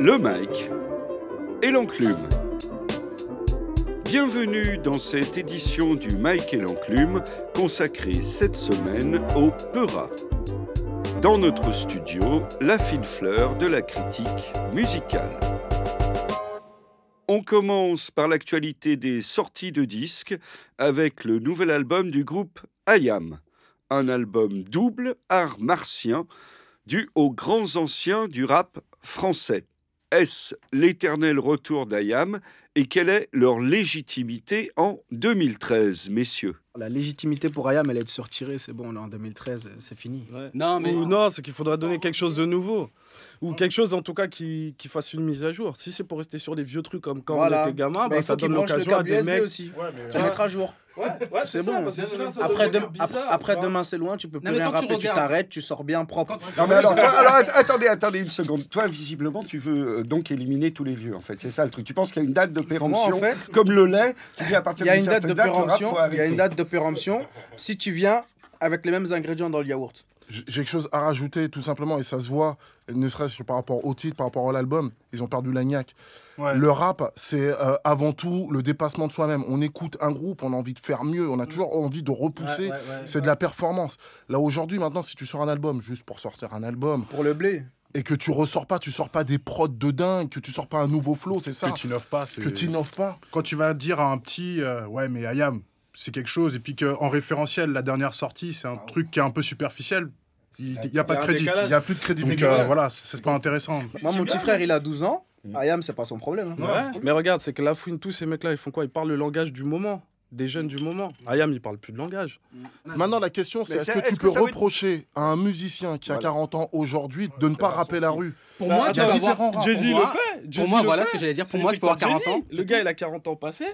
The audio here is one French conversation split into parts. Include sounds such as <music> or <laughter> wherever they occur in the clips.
le Mike et l'enclume. Bienvenue dans cette édition du Mike et l'enclume consacrée cette semaine au Peura. Dans notre studio, la fine fleur de la critique musicale. On commence par l'actualité des sorties de disques avec le nouvel album du groupe Ayam, un album double art martien dû aux grands anciens du rap français. Est-ce l'éternel retour d'Ayam et quelle est leur légitimité en 2013, messieurs? La légitimité pour Ayam, elle est de se retirer, c'est bon, en 2013, c'est fini. Non, mais non, c'est qu'il faudra donner quelque chose de nouveau. Ou quelque chose en tout cas qui, qui fasse une mise à jour. Si c'est pour rester sur des vieux trucs comme quand on était gamin, bah, ça donne l'occasion à des mecs. aussi. ça mettre à jour. Ouais, c'est bon. après, après demain, c'est loin, tu peux plus rien rapper, tu t'arrêtes, tu sors bien propre. Non, mais alors, alors, attendez, attendez une seconde. Toi, visiblement, tu veux euh, donc éliminer tous les vieux, en fait. C'est ça le truc. Tu penses qu'il y a une date de péremption, comme le lait, tu dis à partir certaine date, Il y a une date de péremption si tu viens avec les mêmes ingrédients dans le yaourt. J'ai quelque chose à rajouter, tout simplement, et ça se voit, ne serait-ce que par rapport au titre, par rapport à l'album. Ils ont perdu l'agnac. Le rap, c'est euh, avant tout le dépassement de soi-même. On écoute un groupe, on a envie de faire mieux, on a toujours envie de repousser. c'est de la performance. Là, aujourd'hui, maintenant, si tu sors un album, juste pour sortir un album. Pour le blé et que tu ressors pas, tu sors pas des prods de dingue, que tu sors pas un nouveau flow, c'est ça. Que tu n'offres pas. Que tu n'offres pas. Quand tu vas dire à un petit, euh, ouais, mais Ayam, c'est quelque chose, et puis qu'en référentiel, la dernière sortie, c'est un ah truc qui est un peu superficiel, il n'y a, pas de crédit. Il n'y a plus de crédit. Donc euh, voilà, c'est pas intéressant. Moi, mon petit frère, il a 12 ans. Mm. Ayam, c'est pas son problème. Hein. Mais regarde, c'est que la fouine, tous ces mecs-là, ils font quoi? Ils parlent le langage du moment des jeunes du moment. Ayam, il parle plus de langage. Mm. Maintenant, la question, c'est est-ce que tu peux reprocher à un musicien qui a 40 ans aujourd'hui de ne pas rapper la rue? Pour moi, il y a différents Jay-Z le fait. Pour moi, voilà ce que j'allais dire. Pour moi, tu peux avoir 40 ans. Le gars, il a 40 ans passé.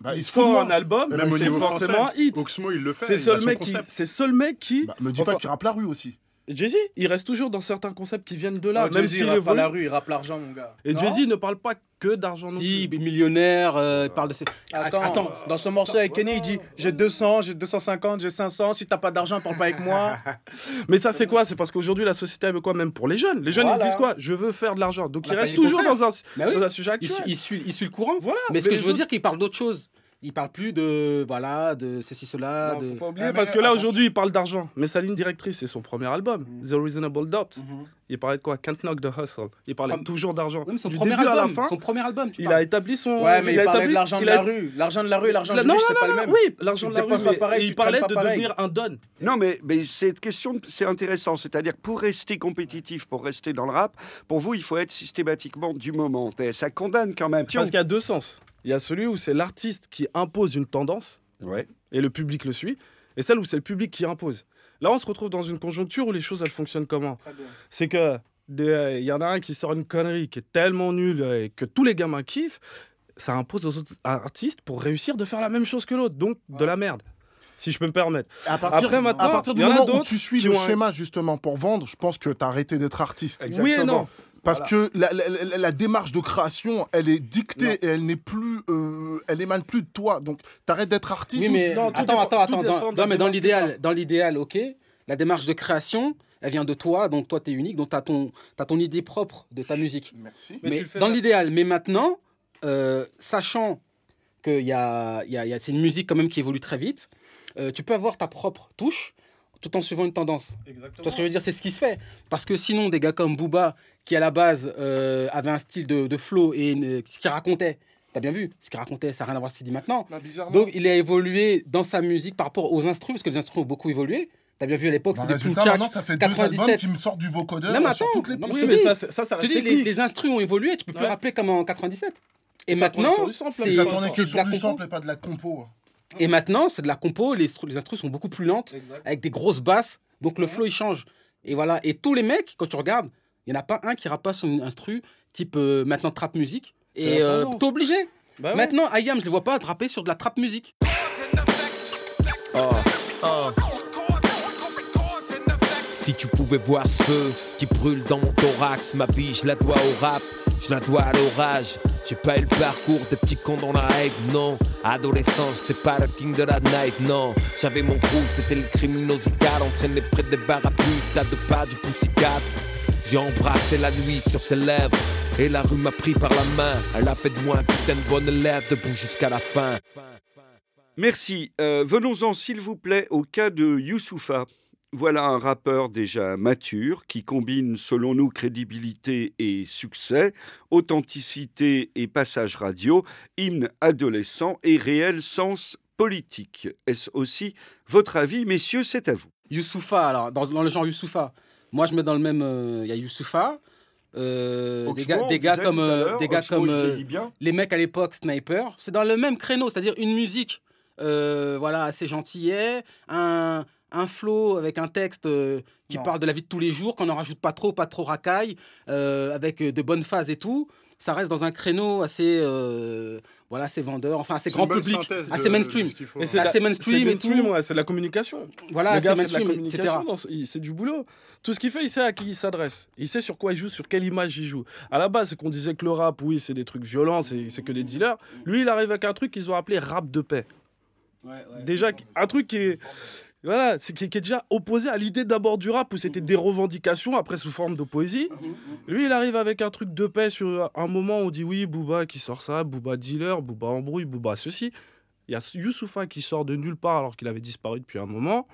Bah, il se fait un album, c'est forcément un hit. Oxmo, il le fait. C'est seul mec qui, c'est seul mec qui. Bah, me dis pas qu'il rappe la rue aussi. Jay-Z, il reste toujours dans certains concepts qui viennent de là. même s'il rappe pas la rue, il rappe l'argent, mon gars. Et Jay-Z ne parle pas que d'argent non si, plus. millionnaire, euh, il parle de ses... Attends, Attends, dans ce morceau avec Kenny, il dit J'ai 200, j'ai 250, j'ai 500, si t'as pas d'argent, parle pas avec moi. <laughs> Mais ça, c'est quoi? C'est parce qu'aujourd'hui, la société, elle veut quoi? Même pour les jeunes. Les jeunes, ils se disent quoi? Je veux faire de l'argent. Donc, il reste toujours dans un, dans un sujet actuel. Il, suit, il suit le courant. Voilà. Mais, ce que je veux dire, qu'il parle d'autre chose il parle plus de voilà de ceci cela. de... Faut pas oublier, parce que là aujourd'hui il parle d'argent. Mais sa ligne directrice c'est son premier album, mm. The Reasonable Doubt. Mm-hmm. Il parlait de quoi? Can't Knock the Hustle. Il parlait toujours d'argent. son premier album. À la fin, son premier album. il a établi son. Ouais, mais il, parlait de l'argent de la rue. L'argent de la rue et l'argent de la rue, c'est pas le même. Oui, l'argent de la rue. Mais il parlait de devenir un don. Non, mais, mais cette question, c'est intéressant. C'est-à-dire pour rester compétitif, pour rester dans le rap, pour vous, il faut être systématiquement du moment. Ça condamne quand même. Parce qu'il y a deux sens. Il y a celui où c'est l'artiste qui impose une tendance et le public le suit, et celle où c'est le public qui impose. Là, on se retrouve dans une conjoncture où les choses, elles fonctionnent comment C'est que il y en a un qui sort une connerie qui est tellement nulle et que tous les gamins kiffent, ça impose aux autres artistes pour réussir de faire la même chose que l'autre, donc de la merde si je peux me permettre. À partir, Après, maintenant, à partir du moment où tu suis le schéma justement pour vendre, je pense que tu as arrêté d'être artiste. Exactement. Oui et non. Parce que la, démarche de création, elle est dictée et elle n'est plus, euh, elle émane plus de toi. Donc, t'arrêtes d'être artiste. Oui, mais attends, attends, attends. Dans, mais dans l'idéal, dans l'idéal, ok. La démarche de création, elle vient de toi, donc toi, tu es unique, donc tu as ton, as ton idée propre de ta musique. Merci. Mais, dans l'idéal, mais maintenant, euh, sachant que y a, y a, c'est une musique quand même qui évolue très vite, euh, tu peux avoir ta propre touche tout en suivant une tendance. Exactement. Tu vois ce que je veux dire? C'est ce qui se fait. Parce que sinon, des gars comme Booba, qui à la base euh, avait un style de, de flow et ce qu'il racontait, T'as bien vu, ce qu'il racontait, ça n'a rien à voir avec ce qu'il dit maintenant. Bah, Donc il a évolué dans sa musique par rapport aux instruments, parce que les instruments ont beaucoup évolué. T'as bien vu à l'époque, bah, c'était maintenant, ça fait 97. deux albums qui me sortent du vocodeur non, sur toutes les pistes. Oui, mais ça, ça, ça, dis, les, les instruments ont évolué, tu peux plus rappeler comme en 97. Et maintenant, c'est ça tournait que sur du sample et pas de la compo. Et maintenant, c'est de la compo, les, les instruments sont beaucoup plus lentes, avec des grosses basses, donc le flow il change. Et voilà, et tous les mecs, quand tu regardes, il n'y en a pas un qui rappe pas son instru, type euh, maintenant trap musique. Et euh, t'es obligé. Bah maintenant, Ayam, je ne vois pas rapper sur de la trap musique. Oh. Oh. Si tu pouvais voir ce feu qui brûle dans mon thorax, ma vie, je la dois au rap, je la dois à l'orage. J'ai pas eu le parcours des petits cons dans la règle, non. Adolescence, c'était pas le king de la night, non. J'avais mon crew, c'était le criminosical, entraîné près des bars à tas de pas du poussicade. J'ai embrassé la nuit sur ses lèvres. Et la rue m'a pris par la main. Elle a fait de moi un putain de bonne élève debout jusqu'à la fin. Merci. Euh, venons-en, s'il vous plaît, au cas de Youssoufa. Voilà un rappeur déjà mature qui combine, selon nous, crédibilité et succès, authenticité et passage radio, hymne adolescent et réel sens politique. Est-ce aussi votre avis, messieurs? C'est à vous. Youssoufa, alors, dans, le genre Youssoufa, moi je mets dans le même. Euh, il y a Youssoufa. Euh, des gars, des gars comme, des gars comme les mecs à l'époque Sniper, c'est dans le même créneau, c'est-à-dire une musique euh, voilà, assez gentillet, un, un flow avec un texte euh, qui parle de la vie de tous les jours, qu'on n'en rajoute pas trop, pas trop racaille, euh, avec de bonnes phases et tout. Ça reste dans un créneau assez, voilà, assez vendeur, enfin assez grand public, assez mainstream. Et c'est assez mainstream et tout. c'est la communication. Voilà, c'est la communication, c'est du boulot. Tout ce qu'il fait, il sait à qui il s'adresse. Il sait sur quoi il joue, sur quelle image il joue. À la base, c'est qu'on disait que le rap, oui, c'est des trucs violents, c'est que des dealers. Lui, il arrive avec un truc qu'ils ont appelé rap de paix. Déjà, un truc qui est. Voilà, c'est qui, est déjà opposé à l'idée d'abord du rap où c'était des revendications après sous forme de poésie. Mhm, mhm. Lui, il arrive avec un truc de paix sur un moment où on dit oui, Booba qui sort ça, Booba dealer, Booba embrouille, Booba ceci. Il y a Youssoufa qui sort de nulle part alors qu'il avait disparu depuis un moment.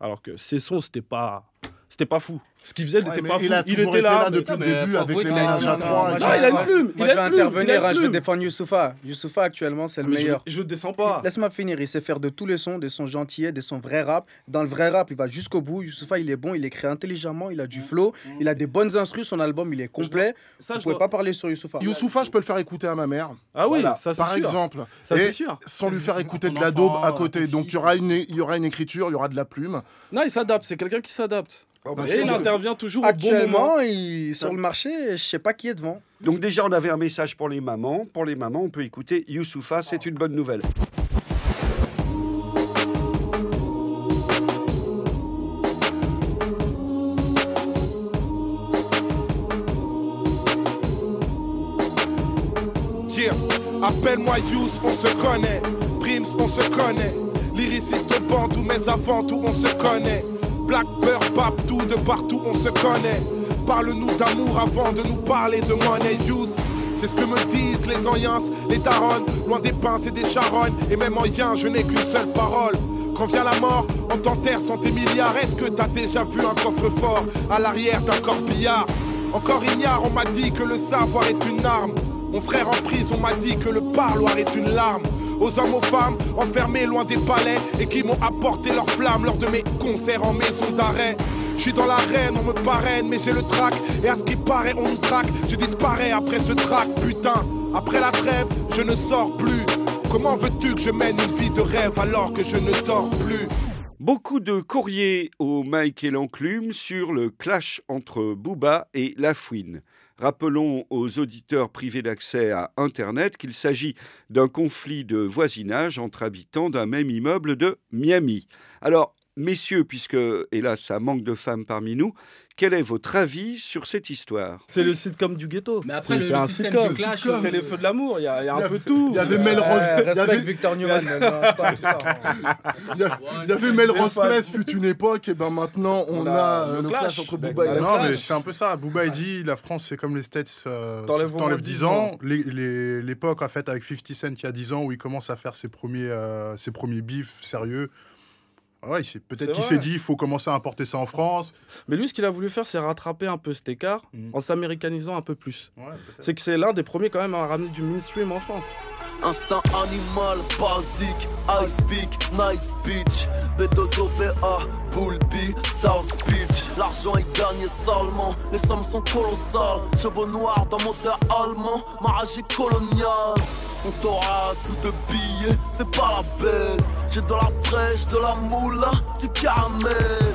Alors que ses sons, c'était pas c'était pas fou. Ce qu'il faisait n'était pas fou. Il, était là, depuis le début avec les ménages à trois. il a une plume. Moi, je vais intervenir. Je vais défendre Youssoufa. Youssoufa, actuellement, c'est le meilleur. Je ne descends pas. Laisse-moi finir. Il sait faire de tous les sons, des sons gentillets, des sons vrai rap. Dans le vrai rap, il va jusqu'au bout. Youssoufa, il est bon. Il écrit intelligemment. Il a du flow. Il a des bonnes instrus. Son album, il est complet. Vous ne pouvez pas parler sur Youssoufa. Youssoufa, je peux le faire écouter à ma mère. Ah oui, ça c'est Par exemple. Ça c'est sûr. Sans lui faire écouter de la daube à côté. Donc il y aura une écriture, il y aura de la plume. Non, il s'adapte. C'est quelqu'un qui s'adapte. Oh, bah, et il intervient toujours au bon moment. Il, sur le marché, je sais pas qui est devant. Donc déjà, on avait un message pour les mamans. Pour les mamans, on peut écouter Youssoufa, c'est une bonne nouvelle. Appelle-moi Youss, on se connaît. Prims, on se connaît. Lyriciste Bandou, mais avant tout, on se connaît. Black Peur, tout de partout, on se connaît. Parle-nous d'amour avant de nous parler de money use. C'est ce que me disent les anciens, les taronnes, loin des pinces et des charognes. Et même en yin, je n'ai qu'une seule parole. Quand vient la mort, on t'enterre sans tes milliards. Est-ce que t'as déjà vu un coffre-fort à l'arrière d'un corbillard? Encore ignare, on m'a dit que le savoir est une arme. Mon frère en prison m'a dit que le parloir est une larme aux hommes, aux femmes, enfermés loin des palais et qui m'ont apporté leur flamme lors de mes concerts en maison d'arrêt. Je suis dans l'arène, on me parraine, mais j'ai le trac. Et à ce qui paraît, on nous traque. Je disparais après ce trac, putain. Après la trêve, je ne sors plus. Comment veux-tu que je mène une vie de rêve alors que je ne dors plus? Beaucoup de courriers au Mike et l'enclume sur le clash entre Booba et Lafouine. Rappelons aux auditeurs privés d'accès à Internet qu'il s'agit d'un conflit de voisinage entre habitants d'un même immeuble de Miami. Alors, messieurs, puisque hélas ça manque de femmes parmi nous, quel est votre avis sur cette histoire? C'est le sitcom du ghetto. Mais après, c'est un sitcom. C'est les feux de l'amour. Il y, a, un peu tout. Il y avait Melrose. il y avait... Victor Newman. il y avait Melrose Place fut une époque. Et ben maintenant, on a le, clash. entre Booba et Non, mais c'est un peu ça. Booba il dit la France, c'est comme les States. Euh, T'enlèves 10 ans. L'époque, en fait, avec 50 Cent, il y a 10 ans, où il commence à faire ses premiers, euh, ses premiers bifs sérieux. Ouais, peut-être qu'il s'est dit il faut commencer à importer ça en France. Mais lui, ce qu'il a voulu faire, c'est rattraper un peu cet écart mm. en s'américanisant un peu plus. c'est que c'est l'un des premiers quand même à ramener du mainstream en France. Instinct animal, basique, I speak, nice bitch. B2OPA, Bull B, South Beach. L'argent est gagné salement, les sommes sont colossales. Cheveux noirs dans moteur allemand, ma rage est coloniale. On t'aura tout de billets, fais pas la belle. J'ai de la fraîche, de la moula, du caramel.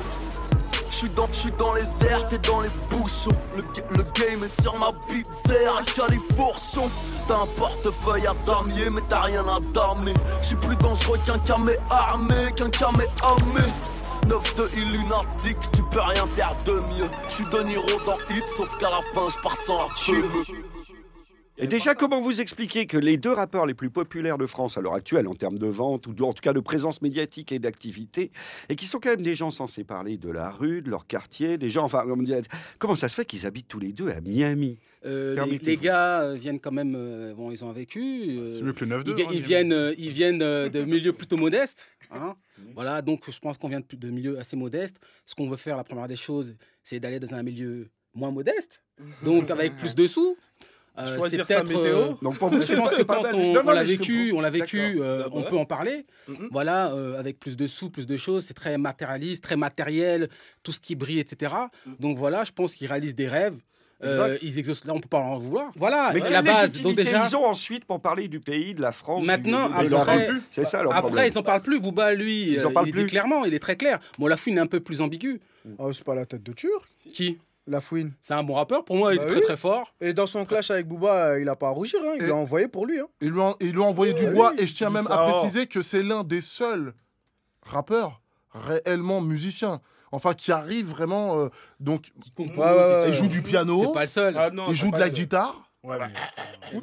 J'suis dans, dans les airs, t'es dans les bouchons. Le, le, game est sur ma bite, à califourchon. T'as un portefeuille à damier, mais t'as rien à damer. J'suis plus dangereux qu'un camé armé, qu'un camé armé. 9 de Illuminatic, tu peux rien faire de mieux. J'suis De Niro dans Hit, sauf qu'à la fin j'pars sans la et déjà, comment vous expliquez que les deux rappeurs les plus populaires de France à l'heure actuelle, en termes de vente ou en tout cas de présence médiatique et d'activité, et qui sont quand même des gens censés parler de la rue, de leur quartier, des gens, enfin, comment ça se fait qu'ils habitent tous les deux à Miami? Les, gars viennent quand même, bon, ils ont vécu. C'est mieux que le 9 Ils, ils, viennent, ils viennent de milieux plutôt modestes. Hein. Voilà, donc je pense qu'on vient de, de milieux assez modestes. Ce qu'on veut faire, la première des choses, c'est d'aller dans un milieu moins modeste, donc avec plus de sous. Euh, c'est peut-être. Euh, donc pour vous, je pense que quand on, l'a vécu, on l'a vécu, euh, on peut en parler. Mm-hmm. Voilà, avec plus de sous, plus de choses, c'est très matérialiste, très matériel, tout ce qui brille, etc. Mm. Donc voilà, je pense qu'ils réalisent des rêves. ils exaucent là, on peut pas en vouloir. Voilà, mais la base. Donc déjà, ils ont ensuite pour parler du pays, de la France. Maintenant, après, c'est ça Après, ils en parlent plus. Bouba, lui, ils en parlent il plus. dit clairement, il est très clair. Bon, la fouine est un peu plus ambigu. Oh, c'est pas la tête de Turc. Qui? La Fouine. C'est un bon rappeur, pour moi, il est bah très très fort. Et dans son clash avec Booba, il a pas à rougir, hein. il l'a envoyé pour lui. Hein. Il, lui a, il envoyé du bois, et je tiens même à préciser que c'est l'un des seuls rappeurs réellement musiciens. Enfin, qui arrive vraiment. Euh, donc, il joue du piano. C'est pas le seul. Ah il joue de la guitare.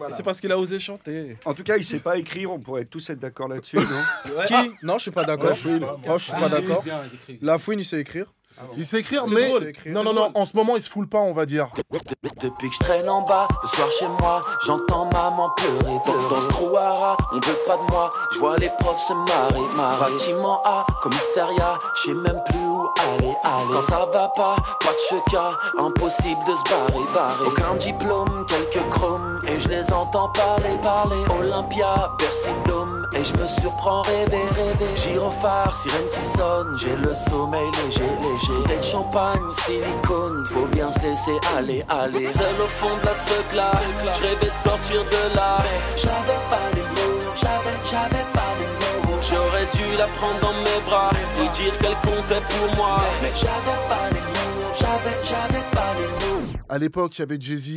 C'est parce qu'il a osé chanter. En tout cas, il sait pas écrire. On pourrait tous être d'accord là-dessus, <laughs> non Qui? Non, je suis pas d'accord. je suis pas d'accord. La Fouine, il sait écrire. Il sait écrire, mais. non, non, non, en ce moment, il se foule pas, on va dire. Depuis que je traîne en bas, le soir chez moi, j'entends maman pleurer. Dans ce trouara, on veut pas de moi. Je vois les profs se marrer, marrer. Bâtiment A, commissariat, je sais même plus où aller, aller. Quand ça va pas, pas de cheka, impossible de se barrer, barrer. Aucun diplôme, quelques chromes, et je les entends parler, parler. Olympia, Bercy et je me surprends rêver, rêver. Gyrophare, sirène qui sonne, j'ai le sommeil léger, léger. Tête champagne, silicone, faut bien se laisser aller, aller. Seul au fond de la secla, je rêvais de sortir de là. J'avais pas les mots, j'avais, dû la prendre dans mes bras et dire qu'elle comptait pour moi. Mais j'avais pas les mots, j'avais, j'avais pas les mots. À l'époque, il y avait Jay-Z,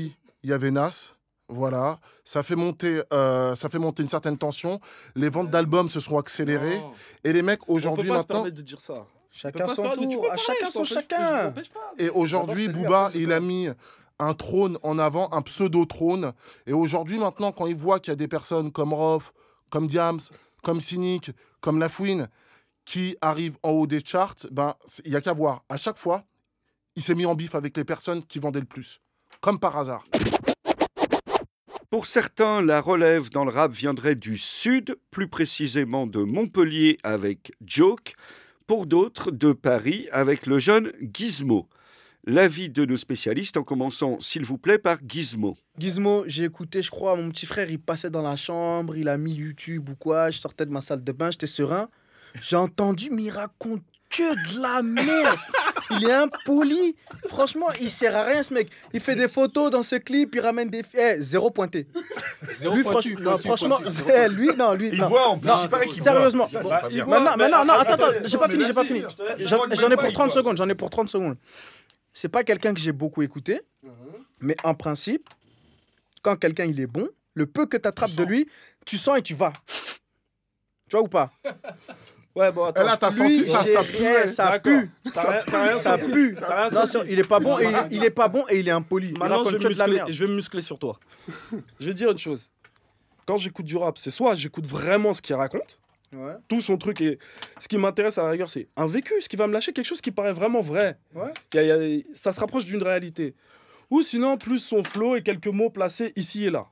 il y avait Nas. Voilà, ça fait monter, euh, ça fait monter une certaine tension. Les ventes d'albums se sont accélérées et les mecs aujourd'hui maintenant. Se permettre de dire ça. Chacun son tour, à chacun son chacun. Et aujourd'hui, Booba, il a mis un trône en avant, un pseudo-trône. Et aujourd'hui, maintenant, quand il voit qu'il y a des personnes comme Roth, comme Diams, comme Cynic, comme Lafouine, qui arrivent en haut des charts, ben, il n'y a qu'à voir. À chaque fois, il s'est mis en bif avec les personnes qui vendaient le plus. Comme par hasard. Pour certains, la relève dans le rap viendrait du sud, plus précisément de Montpellier avec Joke pour d'autres de Paris avec le jeune Gizmo. L'avis de nos spécialistes en commençant, s'il vous plaît, par Gizmo. Gizmo, j'ai écouté, je crois, mon petit frère, il passait dans la chambre, il a mis YouTube ou quoi, je sortais de ma salle de bain, j'étais serein. J'ai entendu, mais il raconte que de la merde. Il est impoli. Franchement, il sert à rien ce mec. Il fait des photos dans ce clip, il ramène des eh, zéro pointé. Zéro lui, franchement, <laughs> lui non, lui il non. Voit en plus, non, sérieusement. maintenant, non, attends, attends, j'ai pas fini, j'ai pas fini. J'en ai pour 30 secondes, j'en ai pour 30 secondes. C'est pas quelqu'un que j'ai beaucoup écouté, mhm. mais en principe, quand quelqu'un il est bon, le peu que tu attrapes de lui, tu sens et tu vas. Tu vois ou pas? <laughs> Ouais, bon, attends. Et là, t'as senti ça, ça pue. Ça pue. Ça pue. Ça pue. il est pas bon et il est pas bon et il est impoli. Maintenant, je vais, muscler, je vais me muscler sur toi. je vais dire une chose. Quand j'écoute du rap, c'est soit j'écoute vraiment ce qu'il raconte, Ouais. Tout son truc. Et ce qui m'intéresse à la rigueur, c'est un vécu, ce qui va me lâcher quelque chose qui paraît vraiment vrai. Ouais. Y a, y a, ça se rapproche d'une réalité. Ou sinon, plus son flow et quelques mots placés ici et là.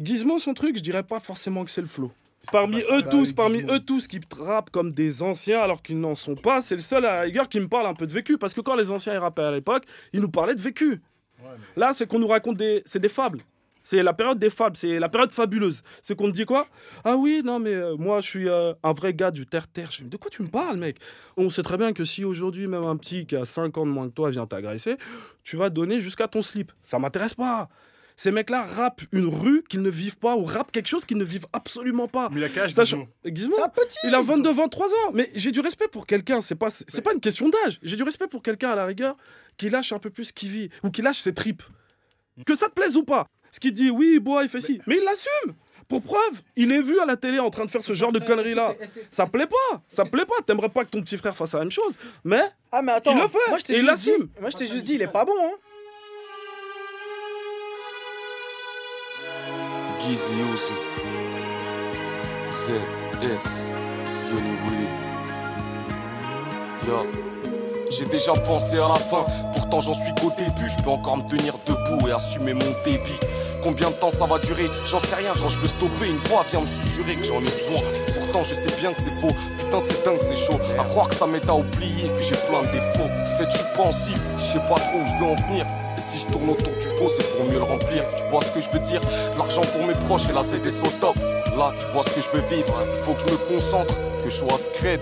Gizmo, son truc, je dirais pas forcément que c'est le flow. Parmi eux tous, parmi eux tous qui rappent comme des anciens alors qu'ils n'en sont pas, c'est le seul à la rigueur qui me parle un peu de vécu. Parce que quand les anciens rappaient à l'époque, ils nous parlaient de vécu. Là, c'est qu'on nous raconte des, c'est des fables. C'est la période des fables, c'est la période fabuleuse. C'est qu'on te dit quoi? Ah oui, non, mais euh, moi, je suis euh, un vrai gars du terre-terre. De quoi tu me parles, mec? On sait très bien que si aujourd'hui, même un petit qui a 5 ans de moins que toi vient t'agresser, tu vas donner jusqu'à ton slip. Ça m'intéresse pas. Ces mecs-là rappent une rue qu'ils ne vivent pas ou rappent quelque chose qu'ils ne vivent absolument pas. Mais il a quel âge Gizmo Il a 22, 23 ans. Mais j'ai du respect pour quelqu'un. C'est pas, c'est pas une question d'âge. J'ai du respect pour quelqu'un à la rigueur qui lâche un peu plus qui vit ou qui lâche ses tripes. Que ça te plaise ou pas. Ce qui dit oui, bois, il fait ci. Mais il l'assume. Pour preuve, il est vu à la télé en train de faire ce genre de conneries-là. Ça plaît pas, ça plaît pas. T'aimerais pas que ton petit frère fasse la même chose, mais, ah, mais attends, il le fait moi, et il l'assume. Moi, je t'ai juste dit, il est pas bon. Hein. ZS J'ai déjà pensé à la fin, pourtant j'en suis qu'au début. Je peux encore me tenir debout et assumer mon débit. Combien de temps ça va durer? J'en sais rien, genre je veux stopper une fois, viens me susurrer que j'en ai besoin. Pourtant je sais bien que c'est faux, putain c'est dingue, c'est chaud. À croire que ça m'aide à oublier que j'ai plein de défauts. Fait tu pensif, je sais pas trop où je veux en venir. Et si je tourne autour du pot, c'est pour mieux le remplir. Tu vois ce que je veux dire? L'argent pour mes proches et là c'est des sauts top. Là, tu vois ce que je veux vivre. Il faut que je me concentre, que je sois scred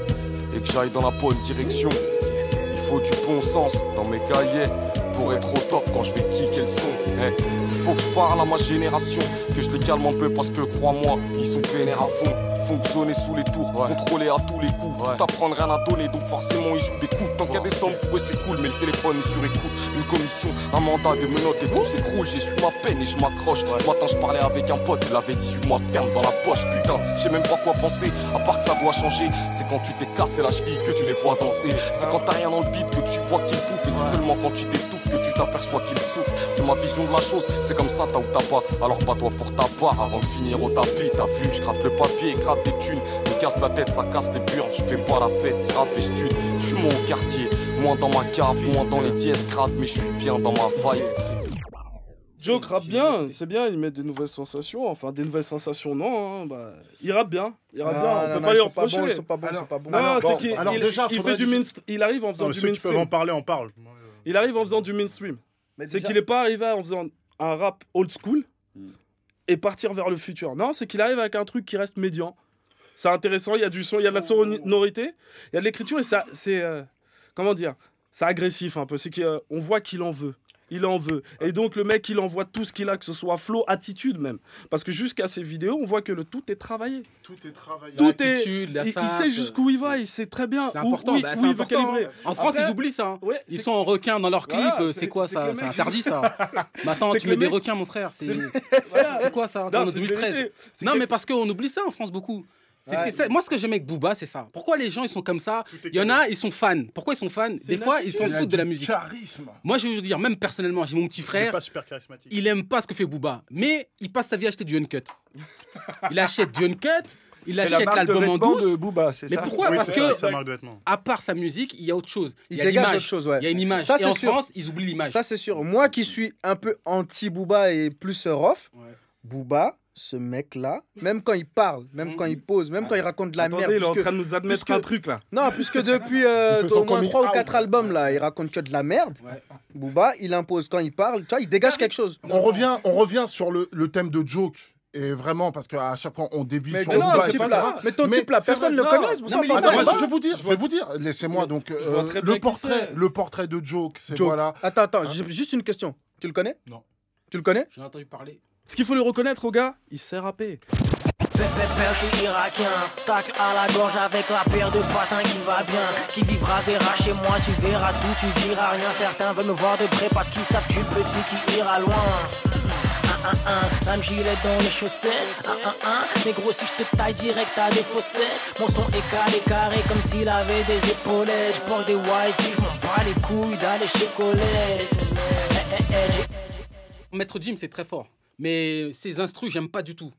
et que j'aille dans la bonne direction. Il faut du bon sens dans mes cahiers pour être au top quand je vais kicker le son. Eh, il faut que je parle à ma génération, que je les calme un peu parce que crois-moi, ils sont vénères à fond fonctionner sous les tours, contrôler à tous les coups. Ouais. Tout apprendre rien à donner, donc forcément ils jouent des coups. Tant qu'il y a des sommes pour eux c'est cool, mais le téléphone est sur écoute. Une commission, un mandat, des menottes et tout s'écroule. J'ai su ma peine et je m'accroche. Ce matin je parlais avec un pote, il avait 18 mois ferme dans la poche. Putain, j'ai même pas quoi penser, à part que ça doit changer. C'est quand tu t'es cassé la cheville que tu les vois danser. C'est quand t'as rien dans le beat que tu vois qu'ils bouffent. Et c'est seulement quand tu que tu t'aperçois qu'ils souffrent. C'est ma vision de la chose, c'est comme ça t'as ou t'as pas. Alors pas toi pour ta part avant de finir au tapis. T'as vu, je gratte le papier, gratte des thunes casse la tête, ça casse les burnes. Je fais pas la fête, c'est rap et stud. Je suis mon quartier, moins dans ma cave, moins dans les dièses crades, mais je suis bien dans ma vibe. Joke rappe bien, c'est bien, il met des nouvelles sensations. Enfin, des nouvelles sensations, non. Hein, bah, il rappe bien, il rappe bien. On peut pas lui reprocher. Ils sont pas bons, ils sont pas bons. Non, non, c'est qu'il il, fait du mainstream. Il arrive en faisant du mainstream. Tu peux en parler, on parle. Il arrive en faisant du mainstream. C'est qu'il est pas arrivé en faisant un rap old school hmm. et partir vers le futur. Non, c'est qu'il arrive avec un truc qui reste médian c'est intéressant, il y a du son, il y a de la sonorité, il y a de l'écriture et ça, c'est. Euh, comment dire C'est agressif un peu. C'est qu'on voit qu'il en veut. Il en veut. Et donc, le mec, il envoie tout ce qu'il a, que ce soit flow, attitude même. Parce que jusqu'à ces vidéos, on voit que le tout est travaillé. Tout est travaillé. Tout est. Il, sait jusqu'où il va, il sait très bien c'est important, bah, où, il veut calibrer. En France, ils oublient ça. Hein. ils sont en requin dans leurs clips. c'est quoi ça C'est interdit ça. <laughs> Maintenant, tu mets des requins, mon frère. C'est quoi ça en <laughs> 2013 Non, mais parce qu'on oublie ça en France beaucoup moi, ce que j'aime avec Booba, c'est ça. Pourquoi les gens, ils sont comme ça Il y en a, ils sont fans. Pourquoi ils sont fans Des fois, ils s'en foutent de la musique. Charisme. Moi, je veux dire, même personnellement, j'ai mon petit frère. Il pas super charismatique. Il aime pas ce que fait Booba. Mais il passe sa vie à acheter du Uncut. <laughs> il achète du Uncut. Il achète l'album en douce. De Booba, c'est mais pourquoi Parce que, à part sa musique, il y a autre chose. Il, y a dégage autre chose, ouais. Il y a une image. Ça, Et en France, ils oublient l'image. Ça, c'est sûr. Moi qui suis un peu anti-Booba et plus rough, Booba, ce mec-là, même quand il parle, même quand il pose, même quand il raconte de la merde. Il est en train de nous admettre un truc là. Non, puisque depuis <laughs> euh, au moins 3 ou 4 albums là, il raconte que de la merde. Booba, il impose quand il parle, tu vois, il dégage quelque chose. On revient, on revient sur le, le thème de joke. Et vraiment, parce qu'à chaque fois, on dévie mais sur non, Booba, pas Mais ton type là, personne ne le connaît. Non, mais je vais vous dire, je vais vous dire. Laissez-moi donc euh, le portrait, le portrait de joke, c'est voilà. Attends, attends, j'ai juste une question. Tu le connais? Non. Tu le connais? J'ai entendu parler. Ce qu'il faut le reconnaître au gars, il sait rapper. Père, je suis irakien, tac à la gorge avec la paire de patins qui va bien. Qui vivra verra chez moi, tu verras tout, tu diras rien. Certains veulent me voir de près parce qu'ils savent que je suis petit qui ira loin. Un, un, un, un gilet dans les chaussettes. Un, un, un, mais gros, si je te taille direct à des fossettes. Mon son est calé carré comme s'il avait des épaulettes. Je porte des white, je m'en bats les couilles d'aller chez Colette. Maître Jim, c'est très fort. Mais ces instrus, j'aime pas du tout.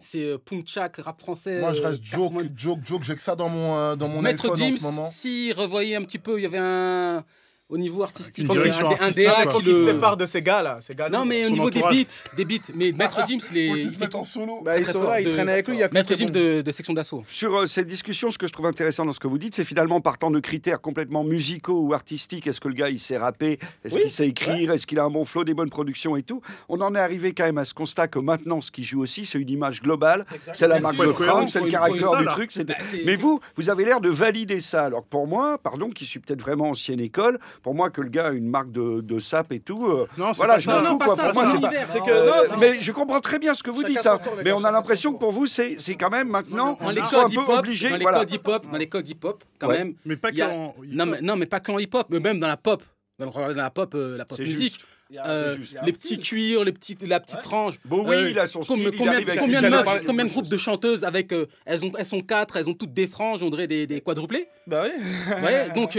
C'est euh, Punchak, rap français. Moi, je reste euh, joke, joke, joke. J'ai que ça dans mon, euh, dans mon Maître iPhone en ce moment. si revoyez un petit peu, il y avait un au niveau artistique. Il faut un qui se sépare de ces gars-là. Ces gars non, mais au niveau des beats, des beats. Mais Maître James, il est. Il se met en solo. Bah, ils sont là, ils traînent avec lui. Il y a Maître James de, de section d'assaut. Sur euh, cette discussion, ce que je trouve intéressant dans ce que vous dites, c'est finalement partant de critères complètement musicaux ou artistiques. Est-ce que le gars, il sait rapper Est-ce qu'il sait écrire Est-ce qu'il a un bon flow, des bonnes productions et tout On en est arrivé quand même à ce constat que maintenant, ce qui joue aussi, c'est une image globale. C'est la marque de Franck, c'est le caractère du truc. Bah, mais vous, vous avez l'air de valider ça. Alors que pour moi, pardon, qui suis peut-être vraiment ancienne école, pour moi que le gars une marque de, de sap et tout. Euh, non, voilà, je m'en fous. Quoi. Pour moi, c'est que, euh, mais je comprends très bien ce que vous dites. Hein. Mais on a l'impression que pour vous, c'est quand même maintenant dans l'école d'hip-hop, obligé. Dans l'école d'hip-hop, dans l'école d'hip-hop, quand même. Mais pas qu'en non, mais non, mais pas qu'en hip-hop, mais même dans la pop, dans la pop, euh, la pop musique. Euh, les petits cuirs, les petites, la petite frange. Bon, oui, il a son style. Combien, combien, de, meufs, combien de groupes de chanteuses avec. elles, ont, elles sont quatre, elles ont toutes des franges, on dirait des, des quadruplés? Bah oui. ouais, <laughs> donc.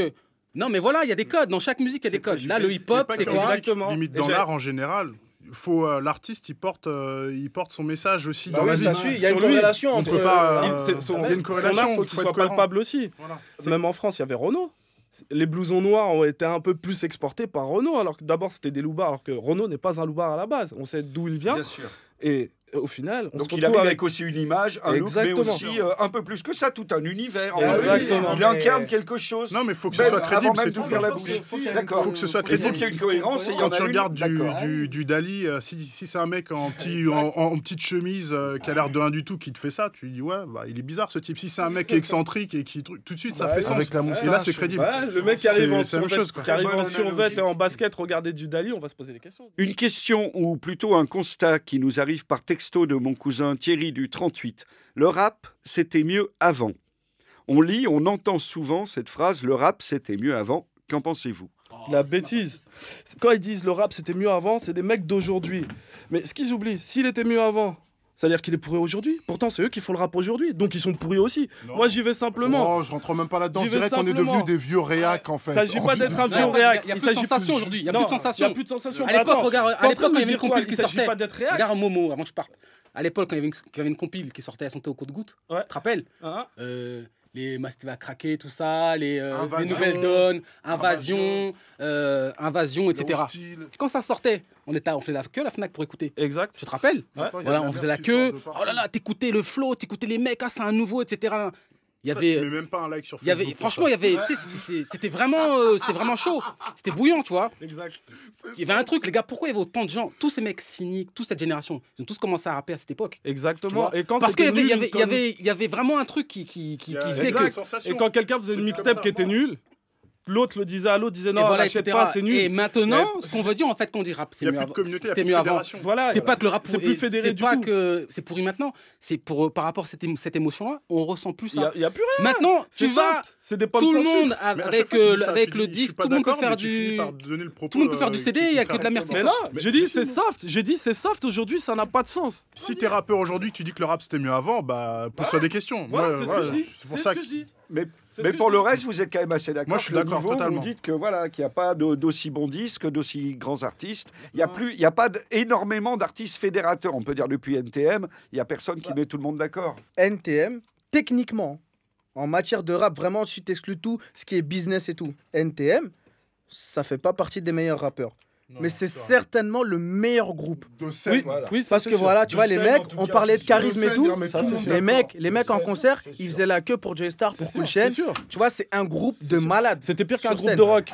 Non, mais voilà, il y a des codes. Dans chaque musique, il y a des codes. Là, le hip-hop, c'est quoi Exactement. Limite dans l'art en général. Faut euh, l'artiste, il porte, euh, il porte son message aussi bah dans la vie. Il y a une corrélation entre. On peut pas. Euh, il y a une corrélation. Son art, faut qu'il soit palpable aussi. Même en France, il y avait Renault. les blousons noirs ont été un peu plus exportés par Renault, alors que d'abord c'était des loupards, alors que Renault n'est pas un loupard à la base. On sait d'où il vient. Bien sûr. Et au final, on Donc il arrive avec... aussi une image, un look, mais aussi euh, un peu plus que ça, tout un univers. Exactement. Il incarne quelque chose. Non, mais il faut que ce soit crédible. c'est tout faire la bouche. D'accord. Faut que ce soit crédible. Il faut qu'il y ait une cohérence. Quand tu regardes du Dali, euh, si c'est un mec en petite chemise euh, qui a l'air de rien du tout qui te fait ça, tu dis ouais, bah, il est bizarre ce type. Si c'est un mec excentrique et qui tout de suite ça fait sens. Et là c'est crédible. Le mec qui arrive en survêt et en basket, regarder du Dali, on va se poser des questions. Une question ou plutôt un constat qui nous arrive par texto de mon cousin Thierry du 38. Le rap, c'était mieux avant. On lit, on entend souvent cette phrase le rap, c'était mieux avant. Qu'en pensez-vous? La bêtise. Quand ils disent le rap, c'était mieux avant, c'est des mecs d'aujourd'hui. Mais ce qu'ils oublient, s'il était mieux avant, c'est-à-dire qu'il est pourri aujourd'hui. Pourtant, c'est eux qui font le rap aujourd'hui. Donc, ils sont pourris aussi. Moi, j'y vais simplement. Oh, je rentre même pas là-dedans. Je dirais qu'on est devenus des vieux réacs, en fait. Il s'agit pas d'être un vieux réac. Il y a plus de sensations aujourd'hui. Il y a plus de sensations. Il y a plus de sensations. À l'époque, regarde, à l'époque, il y avait une compil qui sortait. Regarde Momo, avant que je parte à l'époque, quand il y avait une, compile qui sortait à santé au coup de goutte, tu te rappelles euh, Les Mastiva craquer, tout ça, les, euh, nouvelles donnes, invasion, invasion, etc. Quand ça sortait, on était, on faisait la queue à la Fnac pour écouter. Exact. Tu te rappelles Voilà, on faisait la queue. Oh là là, t'écoutais le flow, t'écoutais les mecs, ah c'est un nouveau, etc. Il y avait, tu même pas un like sur Facebook. Il y avait, franchement, il y avait, c'était vraiment, euh, c'était vraiment chaud. C'était bouillant, tu vois. Exact. Il y avait un truc, les gars. Pourquoi il y avait autant de gens, tous ces mecs cyniques, toute cette génération, ils ont tous commencé à rapper à cette époque. Exactement. Et quand Parce qu'il y avait, il y avait, il y avait, il y avait vraiment un truc qui, qui, qui, faisait que. Et quand quelqu'un faisait une mixtape qui était nulle, l'autre le disait à l'autre, disait non, voilà, pas, c'est nul. Et maintenant, ce qu'on veut dire en fait quand on dit rap, c'est mieux, c'était mieux avant. Voilà, c'est pas que le rap c'est plus fédéré du pas que c'est pourri maintenant, c'est pour par rapport à cette, cette émotion là, on ressent plus ça. Il y, a plus rien. Maintenant, tu vas tout le monde avec avec le disque, tout le monde peut faire du tout le monde peut faire du CD, il y a que de la merde. Mais non, j'ai dit c'est soft, j'ai dit c'est soft aujourd'hui, ça n'a pas de sens. Si t'es rappeur aujourd'hui, tu dis que le rap c'était mieux avant, bah pose-toi des questions. C'est ce que je dis. C'est pour ça que je dis. Mais, mais pour le reste, vous êtes quand même assez d'accord. Moi, je suis d'accord totalement. Vous dites que voilà, qu'il n'y a pas d'aussi bons disques, d'aussi grands artistes. Il n'y a plus, il y a pas énormément d'artistes fédérateurs. On peut dire depuis NTM, il n'y a personne qui met tout le monde d'accord. NTM, techniquement, en matière de rap, vraiment, tu t'exclus tout ce qui est business et tout. NTM, ça fait pas partie des meilleurs rappeurs mais c'est certainement le meilleur groupe. De scène, oui, parce que voilà, tu vois, les mecs, on parlait de charisme et tout. les mecs, les mecs en concert, ils faisaient la queue pour Joey Star, pour Cool Chain. Tu vois, c'est un groupe de malades. C'était pire qu'un groupe de rock.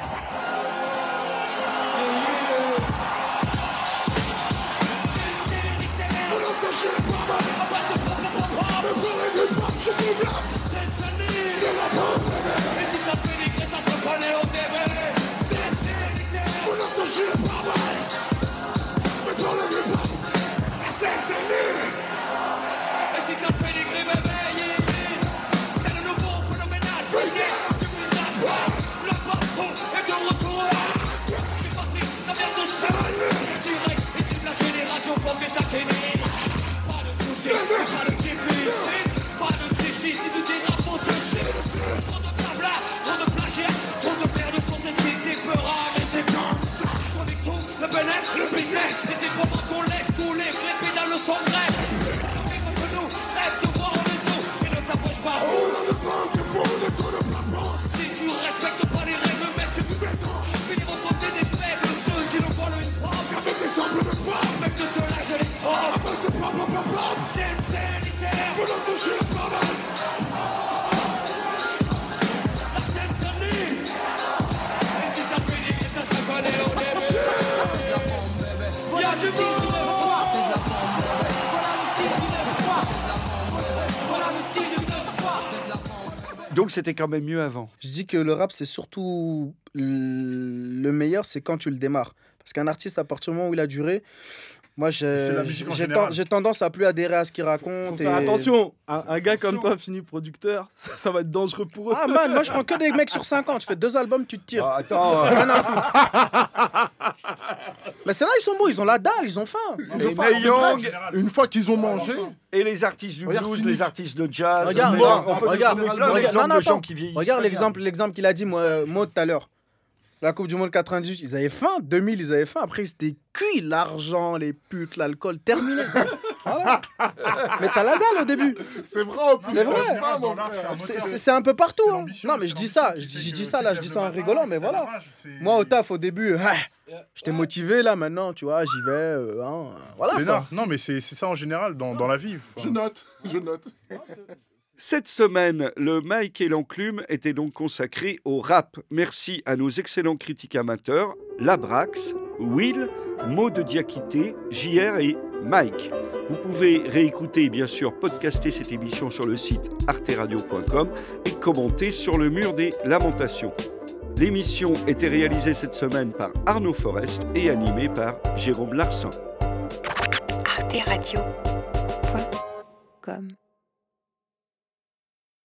Donc c'était quand même mieux avant. Je dis que le rap, c'est surtout le meilleur, c'est quand tu le démarres. Parce qu'un artiste, à partir du moment où il a duré, moi, j'ai tendance à plus adhérer à ce qu'il raconte. Faut faire attention, un, gars comme toi, fini producteur, <laughs> ça, va être dangereux pour eux. Ah man, moi je prends que des mecs sur 5 ans. Tu fais deux albums, tu te tires. Ah, attends. <laughs> Mais c'est là, ils sont beaux, ils ont la dalle, ils ont faim. une fois qu'ils ont mangé. Et les artistes du blues, les artistes de jazz. Regarde, regarde, regarde l'exemple qu'il a dit, moi, moi tout à l'heure. La Coupe du Monde 98, ils avaient faim. 2000, ils avaient faim. Après, c'était cuit. L'argent, les putes, l'alcool, terminé. <laughs> mais t'as la dalle au début. C'est vrai, C'est vrai. C'est un peu partout. Hein. Non, mais je dis ça. Je dis ça là, je dis ça en rigolant, mais voilà. Moi, au taf, au début, <laughs> j'étais motivé là, maintenant, tu vois, j'y vais. Euh, hein, voilà. Mais non, non, mais c'est ça en général dans, dans la vie. Je note, je note. Cette semaine, le Mike et l'enclume était donc consacré au rap. Merci à nos excellents critiques amateurs, Labrax, Will, Maud Diakité, JR et Mike. Vous pouvez réécouter et bien sûr podcaster cette émission sur le site arteradio.com et commenter sur le mur des lamentations. L'émission était réalisée cette semaine par Arnaud Forest et animée par Jérôme Larsin. arteradio.com